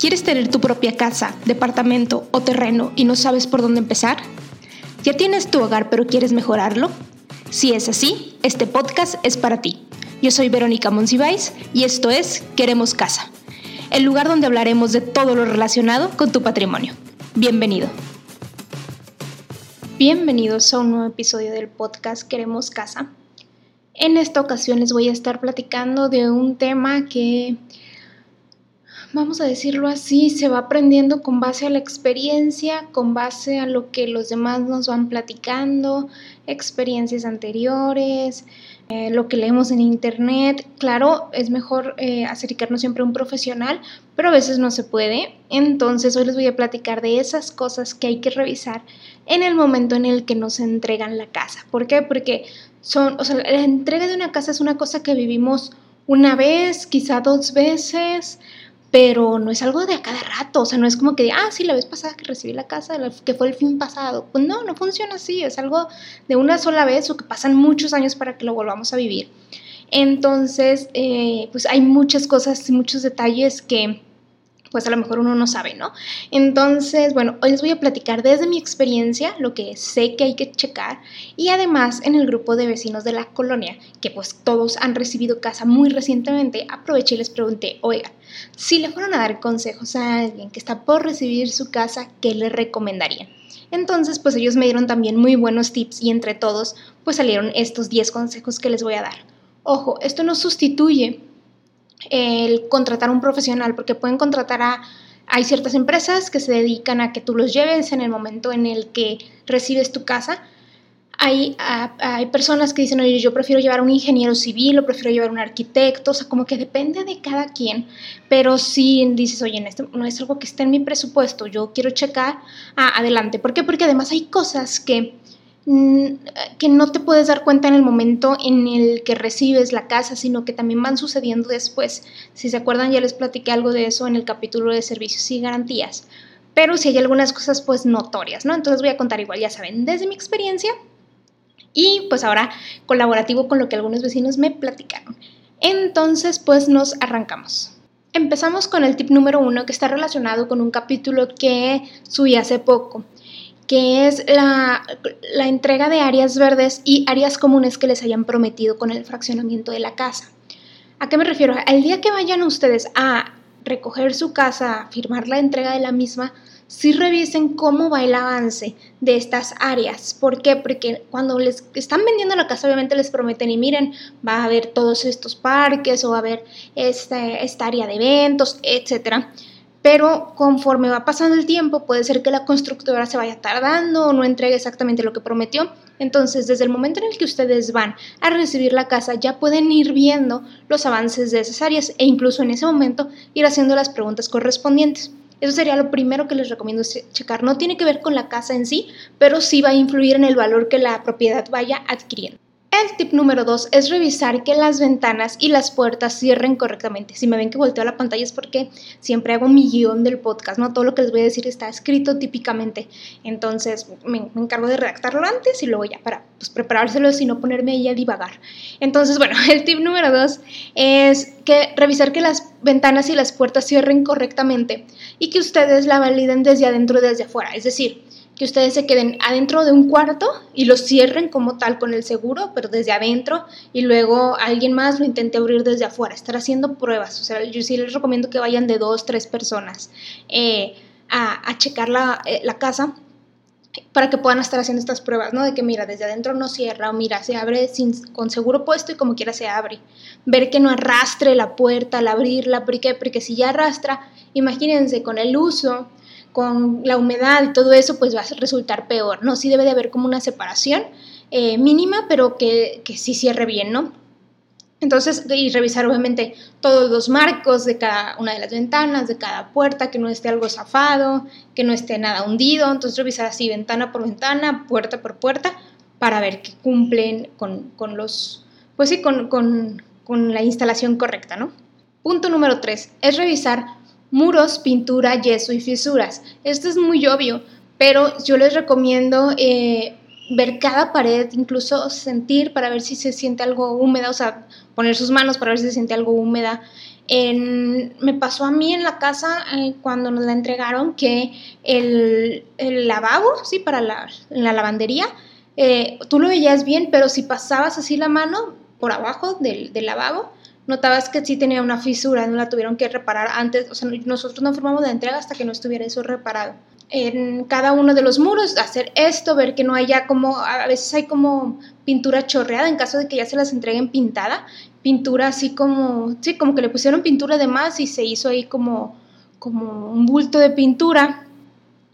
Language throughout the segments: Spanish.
¿Quieres tener tu propia casa, departamento o terreno y no sabes por dónde empezar? ¿Ya tienes tu hogar pero quieres mejorarlo? Si es así, este podcast es para ti. Yo soy Verónica Monsiváis y esto es Queremos Casa, el lugar donde hablaremos de todo lo relacionado con tu patrimonio. Bienvenido. Bienvenidos a un nuevo episodio del podcast Queremos Casa. En esta ocasión les voy a estar platicando de un tema que vamos a decirlo así, se va aprendiendo con base a la experiencia, con base a lo que los demás nos van platicando, experiencias anteriores, eh, lo que leemos en internet. Claro, es mejor eh, acercarnos siempre a un profesional, pero a veces no se puede. Entonces hoy les voy a platicar de esas cosas que hay que revisar en el momento en el que nos entregan la casa. ¿Por qué? Porque son, o sea, la entrega de una casa es una cosa que vivimos una vez, quizá dos veces, pero no es algo de a cada rato, o sea, no es como que, ah, sí, la vez pasada que recibí la casa, que fue el fin pasado. Pues no, no funciona así, es algo de una sola vez o que pasan muchos años para que lo volvamos a vivir. Entonces, eh, pues hay muchas cosas y muchos detalles que pues a lo mejor uno no sabe, ¿no? Entonces, bueno, hoy les voy a platicar desde mi experiencia lo que sé que hay que checar y además en el grupo de vecinos de la colonia, que pues todos han recibido casa muy recientemente, aproveché y les pregunté, oigan, si le fueron a dar consejos a alguien que está por recibir su casa, ¿qué le recomendarían? Entonces, pues ellos me dieron también muy buenos tips y entre todos, pues salieron estos 10 consejos que les voy a dar. Ojo, esto no sustituye el contratar a un profesional, porque pueden contratar a... Hay ciertas empresas que se dedican a que tú los lleves en el momento en el que recibes tu casa. Hay, hay personas que dicen, oye, yo prefiero llevar un ingeniero civil o prefiero llevar un arquitecto, o sea, como que depende de cada quien, pero si dices, oye, esto no es algo que esté en mi presupuesto, yo quiero checar, ah, adelante. ¿Por qué? Porque además hay cosas que que no te puedes dar cuenta en el momento en el que recibes la casa, sino que también van sucediendo después. Si se acuerdan, ya les platiqué algo de eso en el capítulo de servicios y garantías. Pero si hay algunas cosas pues notorias, ¿no? Entonces voy a contar igual, ya saben, desde mi experiencia y pues ahora colaborativo con lo que algunos vecinos me platicaron. Entonces pues nos arrancamos. Empezamos con el tip número uno que está relacionado con un capítulo que subí hace poco que es la, entrega de áreas verdes y áreas comunes que les hayan prometido con el fraccionamiento de la casa. ¿A qué me refiero? El día que vayan ustedes a recoger su casa, firmar la entrega de la misma, sí revisen cómo va el avance de estas áreas. ¿Por qué? Porque cuando les están vendiendo la casa, obviamente les prometen y miren, va a haber todos estos parques o va a haber este, esta área de eventos, etcétera pero conforme va pasando el tiempo puede ser que la constructora se vaya tardando o no entregue exactamente lo que prometió. Entonces, desde el momento en el que ustedes van a recibir la casa, ya pueden ir viendo los avances de esas áreas e incluso en ese momento ir haciendo las preguntas correspondientes. Eso sería lo primero que les recomiendo checar. No tiene que ver con la casa en sí, pero sí va a influir en el valor que la propiedad vaya adquiriendo. El tip número dos es revisar que las ventanas y las puertas cierren correctamente. Si me ven que volteo la pantalla es porque siempre hago mi guion del podcast, ¿no? Todo lo que les voy a decir está escrito típicamente. Entonces me, encargo de redactarlo antes y luego ya para pues, preparárselo y no ponerme ahí a divagar. Entonces, bueno, el tip número dos es que revisar que las ventanas y las puertas cierren correctamente y que ustedes la validen desde adentro y desde afuera. Es decir, que ustedes se queden adentro de un cuarto y lo cierren como tal con el seguro, pero desde adentro y luego alguien más lo intente abrir desde afuera, estar haciendo pruebas. O sea, yo sí les recomiendo que vayan de dos, tres personas eh, a, checar la, eh, la, casa para que puedan estar haciendo estas pruebas, ¿no? De que mira, desde adentro no cierra o mira, se abre sin, con seguro puesto y como quiera se abre. Ver que no arrastre la puerta al abrirla, porque, porque si ya arrastra, imagínense con el uso con la humedad todo eso, pues va a resultar peor, ¿no? Sí debe de haber como una separación eh, mínima, pero que, que sí cierre bien, ¿no? Entonces, y revisar obviamente todos los marcos de cada una de las ventanas, de cada puerta, que no esté algo zafado, que no esté nada hundido. Entonces, revisar así ventana por ventana, puerta por puerta, para ver que cumplen con, con los, pues sí, con, con, con la instalación correcta, ¿no? Punto número tres, es revisar muros, pintura, yeso y fisuras. Esto es muy obvio, pero yo les recomiendo eh, ver cada pared, incluso sentir para ver si se siente algo húmeda, o sea, poner sus manos para ver si se siente algo húmeda. me pasó a mí en la casa eh, cuando nos la entregaron que el, lavabo, sí, para la, la lavandería, eh, tú lo veías bien, pero si pasabas así la mano por abajo del, del lavabo, notabas que sí tenía una fisura, no la tuvieron que reparar antes, o sea, nosotros no formamos la entrega hasta que no estuviera eso reparado. En cada uno de los muros, hacer esto, ver que no haya como, a veces hay como pintura chorreada en caso de que ya se las entreguen pintada, pintura así como, sí, como que le pusieron pintura de más y se hizo ahí como, como un bulto de pintura,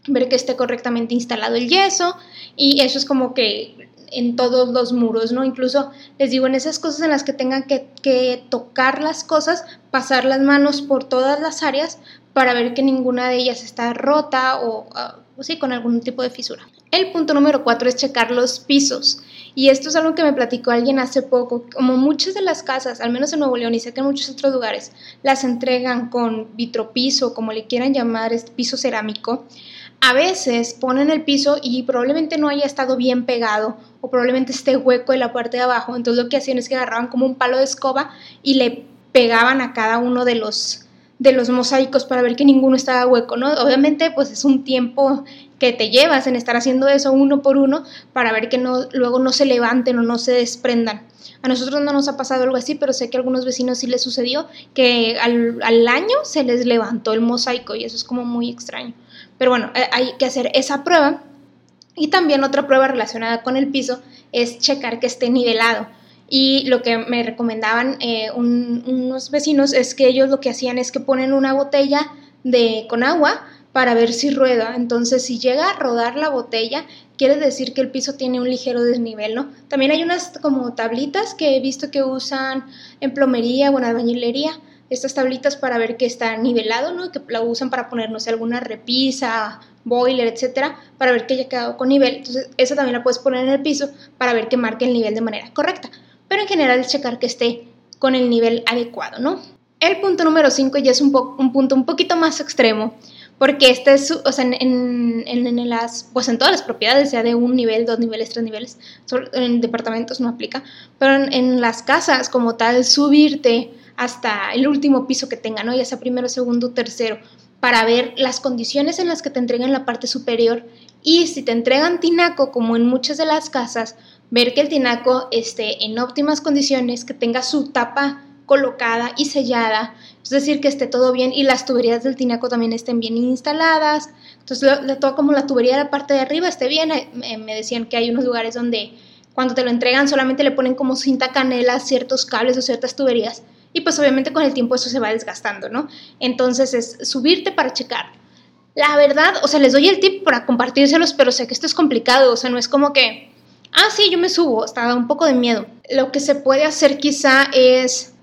ver que esté correctamente instalado el yeso y eso es como que en todos los muros, ¿no? Incluso les digo, en esas cosas en las que tengan que, que, tocar las cosas, pasar las manos por todas las áreas para ver que ninguna de ellas está rota o, ah, sí, con algún tipo de fisura. El punto número cuatro es checar los pisos. Y esto es algo que me platicó alguien hace poco. Como muchas de las casas, al menos en Nuevo León y sé que en muchos otros lugares, las entregan con vitropiso, como le quieran llamar, este piso cerámico a veces ponen el piso y probablemente no haya estado bien pegado o probablemente esté hueco en la parte de abajo. Entonces lo que hacían es que agarraban como un palo de escoba y le pegaban a cada uno de los de los mosaicos para ver que ninguno estaba hueco, ¿no? Obviamente pues es un tiempo que te llevas en estar haciendo eso uno por uno para ver que no, luego no se levanten o no se desprendan. A nosotros no nos ha pasado algo así, pero sé que a algunos vecinos sí les sucedió que al, al año se les levantó el mosaico y eso es como muy extraño. Pero bueno, eh, hay que hacer esa prueba. Y también otra prueba relacionada con el piso es checar que esté nivelado. Y lo que me recomendaban eh, unos vecinos es que ellos lo que hacían es que ponen una botella de, con agua para ver si rueda. Entonces, si llega a rodar la botella, quiere decir que el piso tiene un ligero desnivel, ¿no? También hay unas como tablitas que he visto que usan en plomería o en albañilería estas tablitas para ver que está nivelado, ¿no? Que la usan para ponernos alguna repisa, boiler, etcétera, para ver que haya quedado con nivel. Entonces, esa también la puedes poner en el piso para ver que marque el nivel de manera correcta. Pero en general checar que esté con el nivel adecuado, ¿no? El punto número 5 ya es un, un punto un poquito más extremo, porque este es, o sea, en, en, las, pues en todas las propiedades, sea de un nivel, dos niveles, tres niveles, en departamentos no aplica, pero en las casas como tal, subirte hasta el último piso que tenga, ¿no? Ya sea primero, segundo, tercero, para ver las condiciones en las que te entregan la parte superior y si te entregan tinaco, como en muchas de las casas, ver que el tinaco esté en óptimas condiciones, que tenga su tapa colocada y sellada, es decir, que esté todo bien y las tuberías del tinaco también estén bien instaladas. Entonces, de todo como la tubería de la parte de arriba esté bien, me decían que hay unos lugares donde cuando te lo entregan solamente le ponen como cinta canela ciertos cables o ciertas tuberías y pues obviamente con el tiempo eso se va desgastando, ¿no? Entonces es subirte para checar. La verdad, o sea, les doy el tip para compartírselos, pero sé que esto es complicado, o sea, no es como que, ah, sí, yo me subo, está un poco de miedo. Lo que se puede hacer quizá es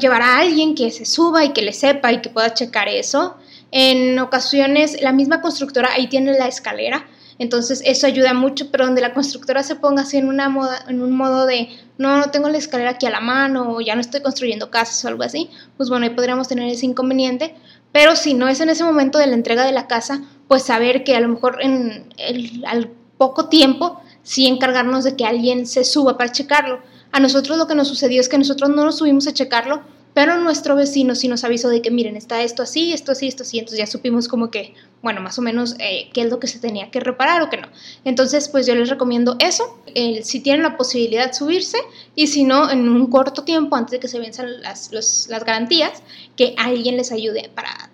llevar a alguien que se suba y que le sepa y que pueda checar eso. En ocasiones, la misma constructora ahí tiene la escalera, entonces eso ayuda mucho, pero donde la constructora se ponga así en, una moda, en un modo de, no, no tengo la escalera aquí a la mano o ya no estoy construyendo casas o algo así, pues bueno, ahí podríamos tener ese inconveniente. Pero si no es en ese momento de la entrega de la casa, pues saber que a lo mejor en el, al poco tiempo sí encargarnos de que alguien se suba para checarlo. A nosotros lo que nos sucedió es que nosotros no nos subimos a checarlo pero nuestro vecino sí nos avisó de que, miren, está esto así, esto así, esto así. Entonces ya supimos como que, bueno, más o menos eh, qué es lo que se tenía que reparar o qué no. Entonces, pues yo les recomiendo eso. si tienen la posibilidad, subirse. Y si no, en un corto tiempo, antes de que se venzan las, las garantías, que alguien les ayude para,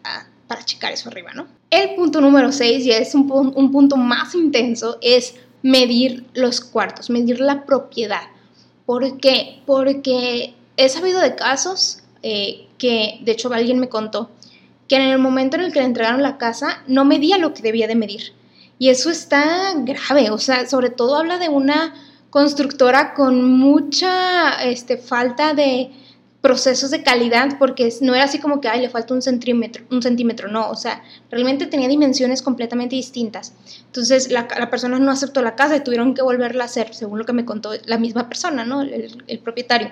para checar eso arriba, ¿no? El punto número 6, y es un, un punto más intenso, es medir los cuartos, medir la propiedad. ¿Por qué? Porque he sabido de casos eh, que de hecho alguien me contó, que en el momento en el que le entregaron la casa no medía lo que debía de medir. Y eso está grave, o sea, sobre todo habla de una constructora con mucha este, falta de procesos de calidad, porque no era así como que, ay, le falta un centímetro, un centímetro, no, o sea, realmente tenía dimensiones completamente distintas. Entonces, la, persona no aceptó la casa y tuvieron que volverla a hacer, según lo que me contó la misma persona, ¿no? el propietario.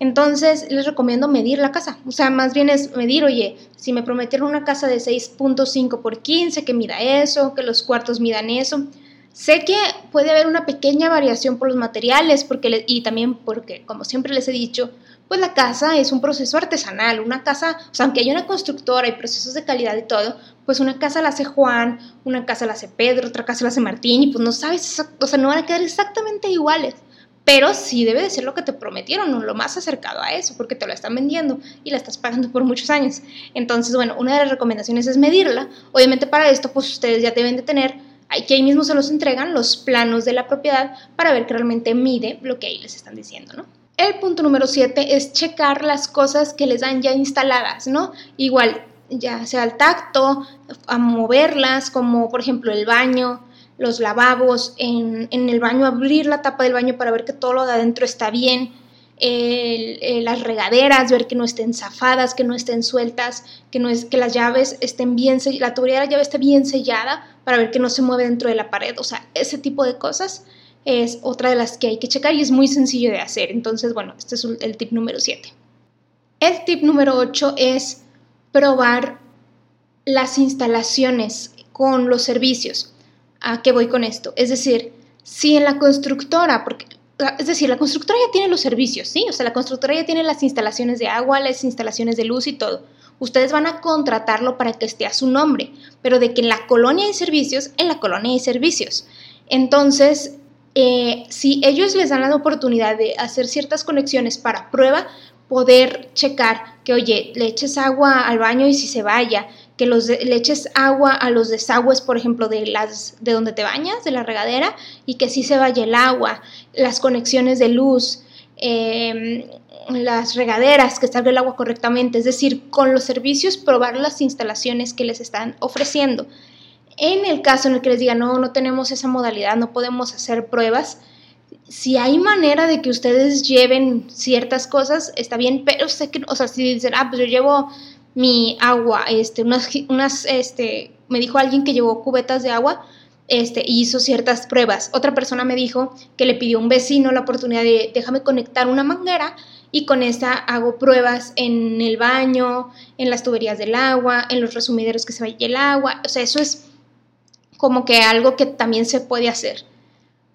Entonces les recomiendo medir la casa, o sea, más bien es medir, oye, si me prometieron una casa de 6.5 por 15, que mida eso, que los cuartos midan eso. Sé que puede haber una pequeña variación por los materiales porque y también porque, como siempre les he dicho, pues la casa es un proceso artesanal, una casa, o sea, aunque haya una constructora y procesos de calidad y todo, pues una casa la hace Juan, una casa la hace Pedro, otra casa la hace Martín y pues no sabes, o sea, no van a quedar exactamente iguales, pero sí debe de ser lo que te prometieron o lo más acercado a eso, porque te lo están vendiendo y la estás pagando por muchos años. Entonces, bueno, una de las recomendaciones es medirla. Obviamente para esto, pues ustedes ya deben de tener que ahí mismo se los entregan los planos de la propiedad para ver que realmente mide lo que ahí les están diciendo, ¿no? El punto número 7 es checar las cosas que les dan ya instaladas, ¿no? Igual, ya sea al tacto, a moverlas, como por ejemplo el baño, los lavabos, en, el baño abrir la tapa del baño para ver que todo lo de adentro está bien, las regaderas, ver que no estén zafadas, que no estén sueltas, que, no es, que las llaves estén bien, la tubería de la llave esté bien sellada para ver que no se mueve dentro de la pared, o sea, ese tipo de cosas es otra de las que hay que checar y es muy sencillo de hacer. Entonces, bueno, este es el tip número 7. El tip número 8 es probar las instalaciones con los servicios. ¿A qué voy con esto? Es decir, si en la constructora, porque es decir, la constructora ya tiene los servicios, ¿sí? O sea, la constructora ya tiene las instalaciones de agua, las instalaciones de luz y todo. Ustedes van a contratarlo para que esté a su nombre, pero de que en la colonia hay servicios, en la colonia hay servicios. Entonces, eh, si ellos les dan la oportunidad de hacer ciertas conexiones para prueba, poder checar que, oye, le eches agua al baño y si se vaya, que los le eches agua a los desagües, por ejemplo, de, las, de donde te bañas, de la regadera, y que sí se vaya el agua, las conexiones de luz, em, las regaderas, que salga el agua correctamente, es decir, con los servicios probar las instalaciones que les están ofreciendo. En el caso en el que les diga, no, no tenemos esa modalidad, no podemos hacer pruebas, si hay manera de que ustedes lleven ciertas cosas, está bien, pero sé que, o sea, si dicen, ah, pues yo llevo mi agua, este, unas, unas, este, me dijo alguien que llevó cubetas de agua, este, hizo ciertas pruebas. Otra persona me dijo que le pidió a un vecino la oportunidad de, déjame conectar una manguera y con esta hago pruebas en el baño, en las tuberías del agua, en los resumideros que se vaya el agua, o sea, eso es como que algo que también se puede hacer.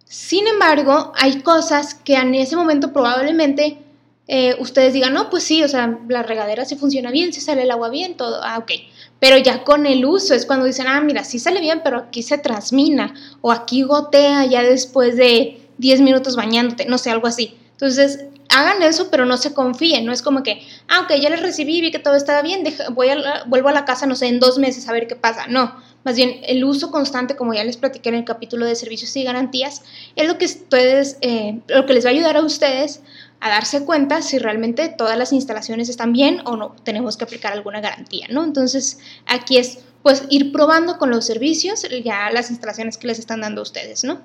Sin embargo, hay cosas que en ese momento probablemente eh, ustedes digan, no, pues sí, o sea, la regadera sí funciona bien, sí sale el agua bien, todo, ah, ok. Pero ya con el uso es cuando dicen, ah, mira, sí sale bien, pero aquí se transmina o aquí gotea ya después de 10 minutos bañándote, no sé, algo así. Entonces, hagan eso, pero no se confíen, no es como que, ah, ok, ya les recibí, vi que todo estaba bien, voy a, vuelvo a la casa, no sé, en dos meses a ver qué pasa. No, más bien el uso constante, como ya les platiqué en el capítulo de servicios y garantías, es lo que ustedes, eh, lo que les va a ayudar a ustedes a darse cuenta si realmente todas las instalaciones están bien o no tenemos que aplicar alguna garantía, ¿no? Entonces, aquí es pues ir probando con los servicios ya las instalaciones que les están dando a ustedes, ¿no?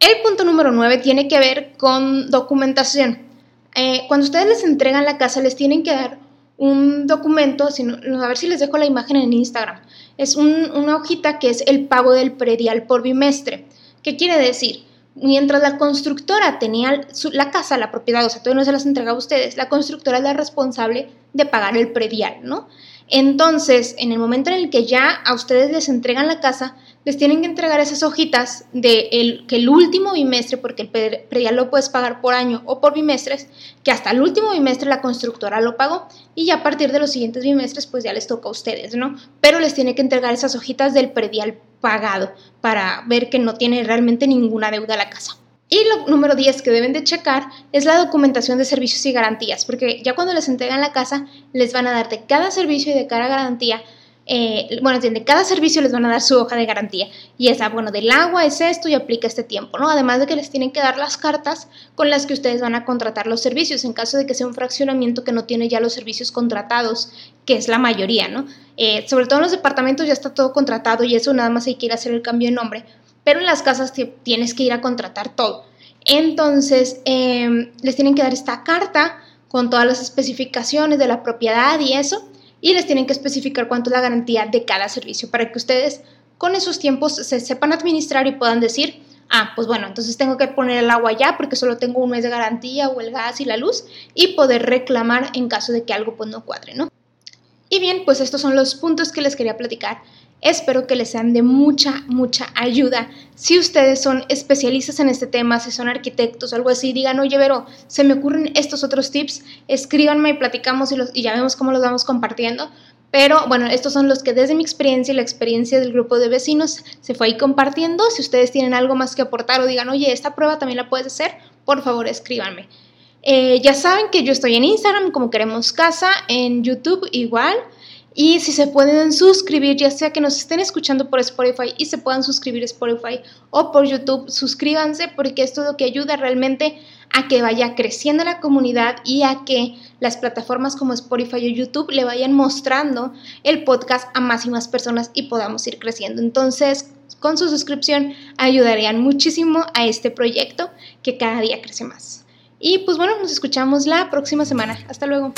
El punto número 9 tiene que ver con documentación. Eh, cuando ustedes les entregan la casa, les tienen que dar un documento, a ver si les dejo la imagen en Instagram. Es una hojita que es el pago del predial por bimestre. ¿Qué quiere decir? Mientras la constructora tenía la casa, la propiedad, o sea, todavía no se las entregaba a ustedes, la constructora es la responsable de pagar el predial, ¿no? Entonces, en el momento en el que ya a ustedes les entregan la casa, les tienen que entregar esas hojitas de el, que el último bimestre, porque el predial lo puedes pagar por año o por bimestres, que hasta el último bimestre la constructora lo pagó y ya a partir de los siguientes bimestres pues ya les toca a ustedes, ¿no? Pero les tiene que entregar esas hojitas del predial pagado para ver que no tiene realmente ninguna deuda la casa. Y lo número 10 que deben de checar es la documentación de servicios y garantías, porque ya cuando les entregan la casa les van a dar de cada servicio y de cada garantía eh, bueno, de cada servicio les van a dar su hoja de garantía y esa, bueno, del agua es esto y aplica este tiempo, ¿no? Además de que les tienen que dar las cartas con las que ustedes van a contratar los servicios en caso de que sea un fraccionamiento que no tiene ya los servicios contratados, que es la mayoría, ¿no? Eh, sobre todo en los departamentos ya está todo contratado y eso nada más hay que ir a hacer el cambio de nombre, pero en las casas tienes que ir a contratar todo. Entonces, em, les tienen que dar esta carta con todas las especificaciones de la propiedad y eso y les tienen que especificar cuánto es la garantía de cada servicio para que ustedes con esos tiempos se sepan administrar y puedan decir, ah, pues bueno, entonces tengo que poner el agua ya porque solo tengo un mes de garantía o el gas y la luz y poder reclamar en caso de que algo pues no cuadre, ¿no? Y bien, pues estos son los puntos que les quería platicar Espero que les sean de mucha, mucha ayuda. Si ustedes son especialistas en este tema, si son arquitectos o algo así, digan, oye, Vero, se me ocurren estos otros tips, escríbanme y platicamos y, ya vemos cómo los vamos compartiendo. Pero bueno, estos son los que desde mi experiencia y la experiencia del grupo de vecinos se fue ahí compartiendo. Si ustedes tienen algo más que aportar o digan, oye, esta prueba también la puedes hacer, por favor escríbanme. Eh, ya saben que yo estoy en Instagram como queremos casa, en YouTube igual. Y si se pueden suscribir, ya sea que nos estén escuchando por Spotify y se puedan suscribir Spotify o por YouTube, suscríbanse porque esto es lo que ayuda realmente a que vaya creciendo la comunidad y a que las plataformas como Spotify o YouTube le vayan mostrando el podcast a más y más personas y podamos ir creciendo. Entonces, con su suscripción ayudarían muchísimo a este proyecto que cada día crece más. Y pues bueno, nos escuchamos la próxima semana. Hasta luego.